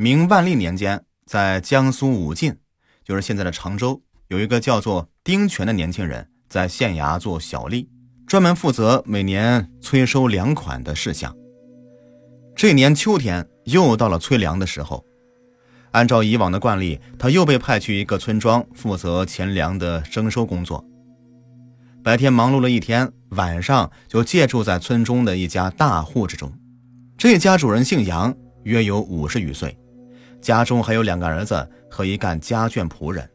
明万历年间，在江苏武进，就是现在的常州，有一个叫做丁全的年轻人，在县衙做小吏，专门负责每年催收粮款的事项。这年秋天，又到了催粮的时候。按照以往的惯例，他又被派去一个村庄负责钱粮的征收工作。白天忙碌了一天，晚上就借住在村中的一家大户之中。这家主人姓杨，约有五十余岁，家中还有两个儿子和一干家眷仆人。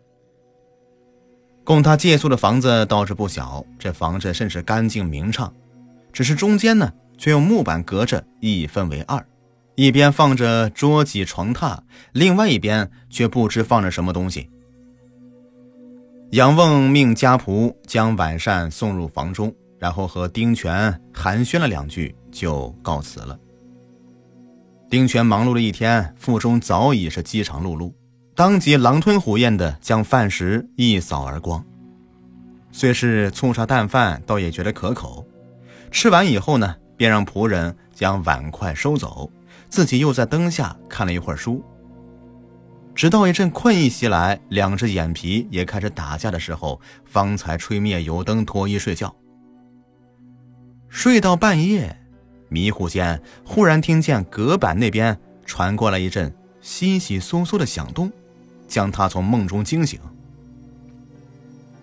供他借宿的房子倒是不小，这房子甚是干净明畅，只是中间呢，却用木板隔着，一分为二。一边放着桌几床榻，另外一边却不知放着什么东西。杨瓮命家仆将晚膳送入房中，然后和丁全寒暄了两句，就告辞了。丁全忙碌了一天，腹中早已是饥肠辘辘，当即狼吞虎咽的将饭食一扫而光。虽是粗茶淡饭，倒也觉得可口。吃完以后呢，便让仆人将碗筷收走。自己又在灯下看了一会儿书，直到一阵困意袭来，两只眼皮也开始打架的时候，方才吹灭油灯，脱衣睡觉。睡到半夜，迷糊间忽然听见隔板那边传过来一阵悉悉窣窣的响动，将他从梦中惊醒。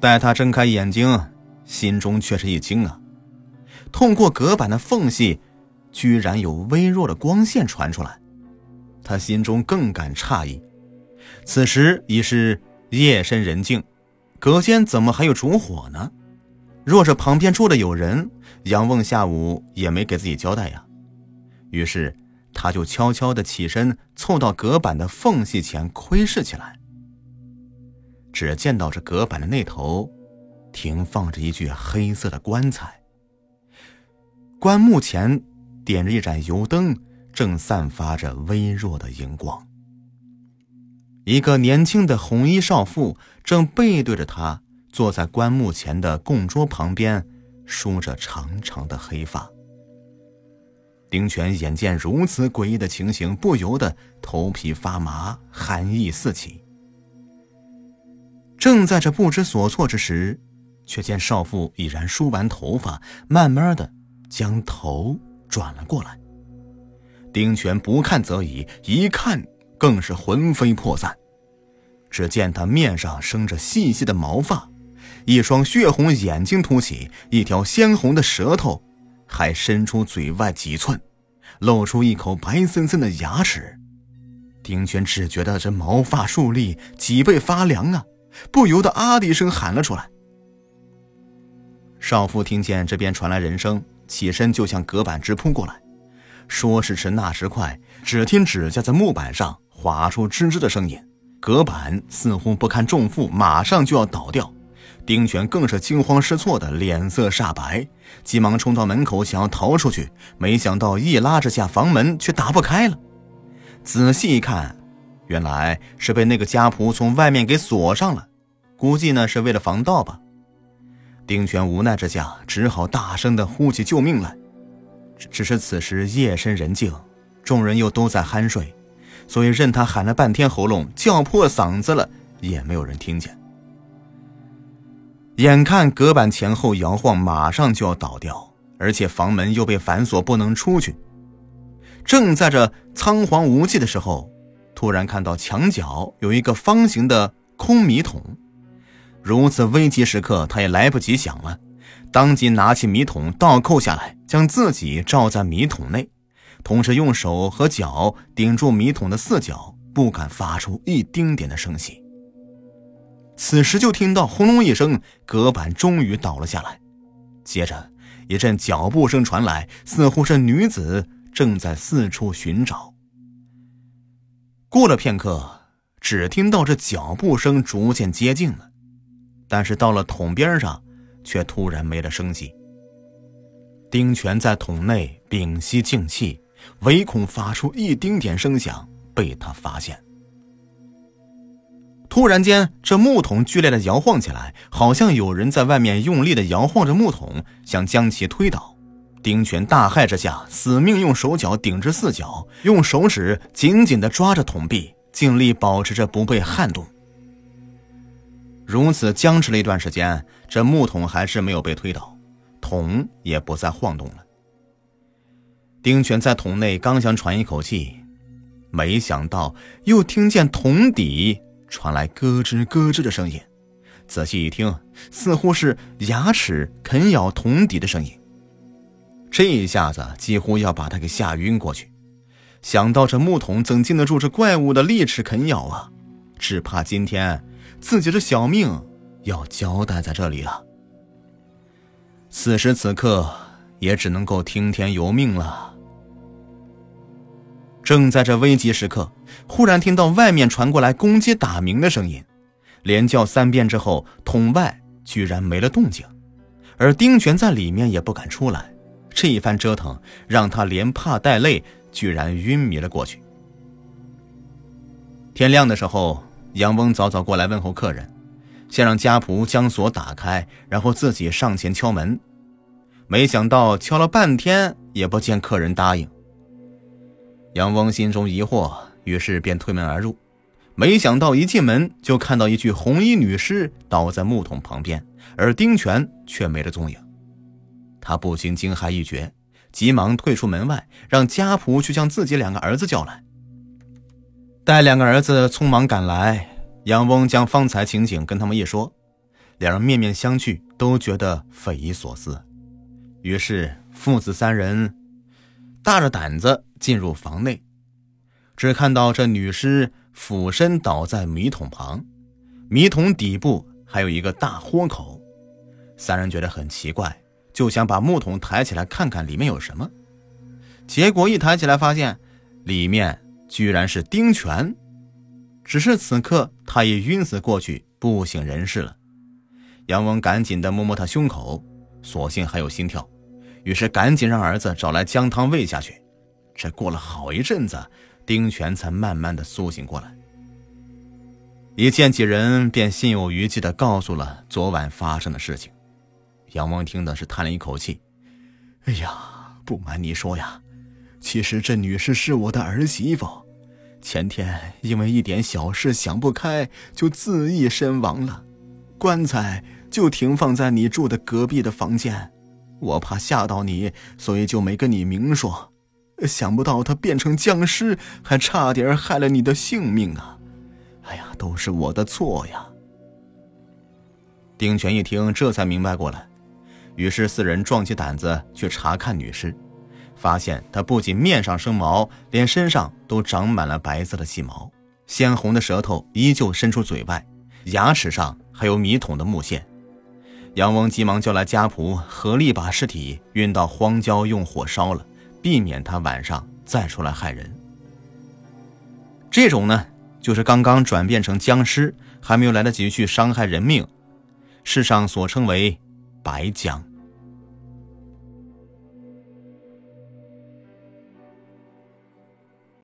待他睁开眼睛，心中却是一惊啊！通过隔板的缝隙。居然有微弱的光线传出来，他心中更感诧异。此时已是夜深人静，隔间怎么还有烛火呢？若是旁边住的有人，杨瓮下午也没给自己交代呀。于是他就悄悄的起身，凑到隔板的缝隙前窥视起来。只见到这隔板的那头，停放着一具黑色的棺材，棺木前。点着一盏油灯，正散发着微弱的荧光。一个年轻的红衣少妇正背对着他，坐在棺木前的供桌旁边，梳着长长的黑发。丁权眼见如此诡异的情形，不由得头皮发麻，寒意四起。正在这不知所措之时，却见少妇已然梳完头发，慢慢的将头。转了过来，丁权不看则已，一看更是魂飞魄散。只见他面上生着细细的毛发，一双血红眼睛凸起，一条鲜红的舌头还伸出嘴外几寸，露出一口白森森的牙齿。丁权只觉得这毛发竖立，脊背发凉啊，不由得啊的一声喊了出来。少妇听见这边传来人声。起身就向隔板直扑过来，说时迟那时快，只听指甲在木板上划出吱吱的声音，隔板似乎不堪重负，马上就要倒掉。丁权更是惊慌失措的脸色煞白，急忙冲到门口想要逃出去，没想到一拉之下房门却打不开了。仔细一看，原来是被那个家仆从外面给锁上了，估计呢是为了防盗吧。丁权无奈之下，只好大声的呼起救命来。只是此时夜深人静，众人又都在酣睡，所以任他喊了半天，喉咙叫破嗓子了，也没有人听见。眼看隔板前后摇晃，马上就要倒掉，而且房门又被反锁，不能出去。正在这仓皇无计的时候，突然看到墙角有一个方形的空米桶。如此危急时刻，他也来不及想了，当即拿起米桶倒扣下来，将自己罩在米桶内，同时用手和脚顶住米桶的四角，不敢发出一丁点的声息。此时就听到轰隆一声，隔板终于倒了下来，接着一阵脚步声传来，似乎是女子正在四处寻找。过了片刻，只听到这脚步声逐渐接近了。但是到了桶边上，却突然没了声息。丁权在桶内屏息静气，唯恐发出一丁点声响被他发现。突然间，这木桶剧烈的摇晃起来，好像有人在外面用力的摇晃着木桶，想将其推倒。丁权大骇之下，死命用手脚顶着四角，用手指紧紧的抓着桶壁，尽力保持着不被撼动。如此僵持了一段时间，这木桶还是没有被推倒，桶也不再晃动了。丁权在桶内刚想喘一口气，没想到又听见桶底传来咯吱咯吱的声音。仔细一听，似乎是牙齿啃咬桶底的声音。这一下子几乎要把他给吓晕过去。想到这木桶怎经得住这怪物的利齿啃咬啊？只怕今天自己的小命要交代在这里了。此时此刻，也只能够听天由命了。正在这危急时刻，忽然听到外面传过来公鸡打鸣的声音。连叫三遍之后，桶外居然没了动静，而丁权在里面也不敢出来。这一番折腾，让他连怕带累，居然晕迷了过去。天亮的时候，杨翁早早过来问候客人，先让家仆将锁打开，然后自己上前敲门。没想到敲了半天也不见客人答应。杨翁心中疑惑，于是便推门而入。没想到一进门就看到一具红衣女尸倒在木桶旁边，而丁权却没了踪影。他不禁惊骇一绝，急忙退出门外，让家仆去将自己两个儿子叫来。待两个儿子匆忙赶来，杨翁将方才情景跟他们一说，两人面面相觑，都觉得匪夷所思。于是父子三人大着胆子进入房内，只看到这女尸。俯身倒在米桶旁，米桶底部还有一个大豁口。三人觉得很奇怪，就想把木桶抬起来看看里面有什么。结果一抬起来，发现里面居然是丁权，只是此刻他已晕死过去，不省人事了。杨翁赶紧的摸摸他胸口，所幸还有心跳，于是赶紧让儿子找来姜汤喂下去。这过了好一阵子。丁权才慢慢的苏醒过来，一见几人便心有余悸的告诉了昨晚发生的事情。杨王听的是叹了一口气：“哎呀，不瞒你说呀，其实这女士是我的儿媳妇，前天因为一点小事想不开，就自缢身亡了，棺材就停放在你住的隔壁的房间，我怕吓到你，所以就没跟你明说。”想不到他变成僵尸，还差点害了你的性命啊！哎呀，都是我的错呀！丁权一听，这才明白过来，于是四人壮起胆子去查看女尸，发现她不仅面上生毛，连身上都长满了白色的细毛，鲜红的舌头依旧伸出嘴外，牙齿上还有米桶的木屑。杨翁急忙叫来家仆，合力把尸体运到荒郊，用火烧了。避免他晚上再出来害人。这种呢，就是刚刚转变成僵尸，还没有来得及去伤害人命，世上所称为白僵。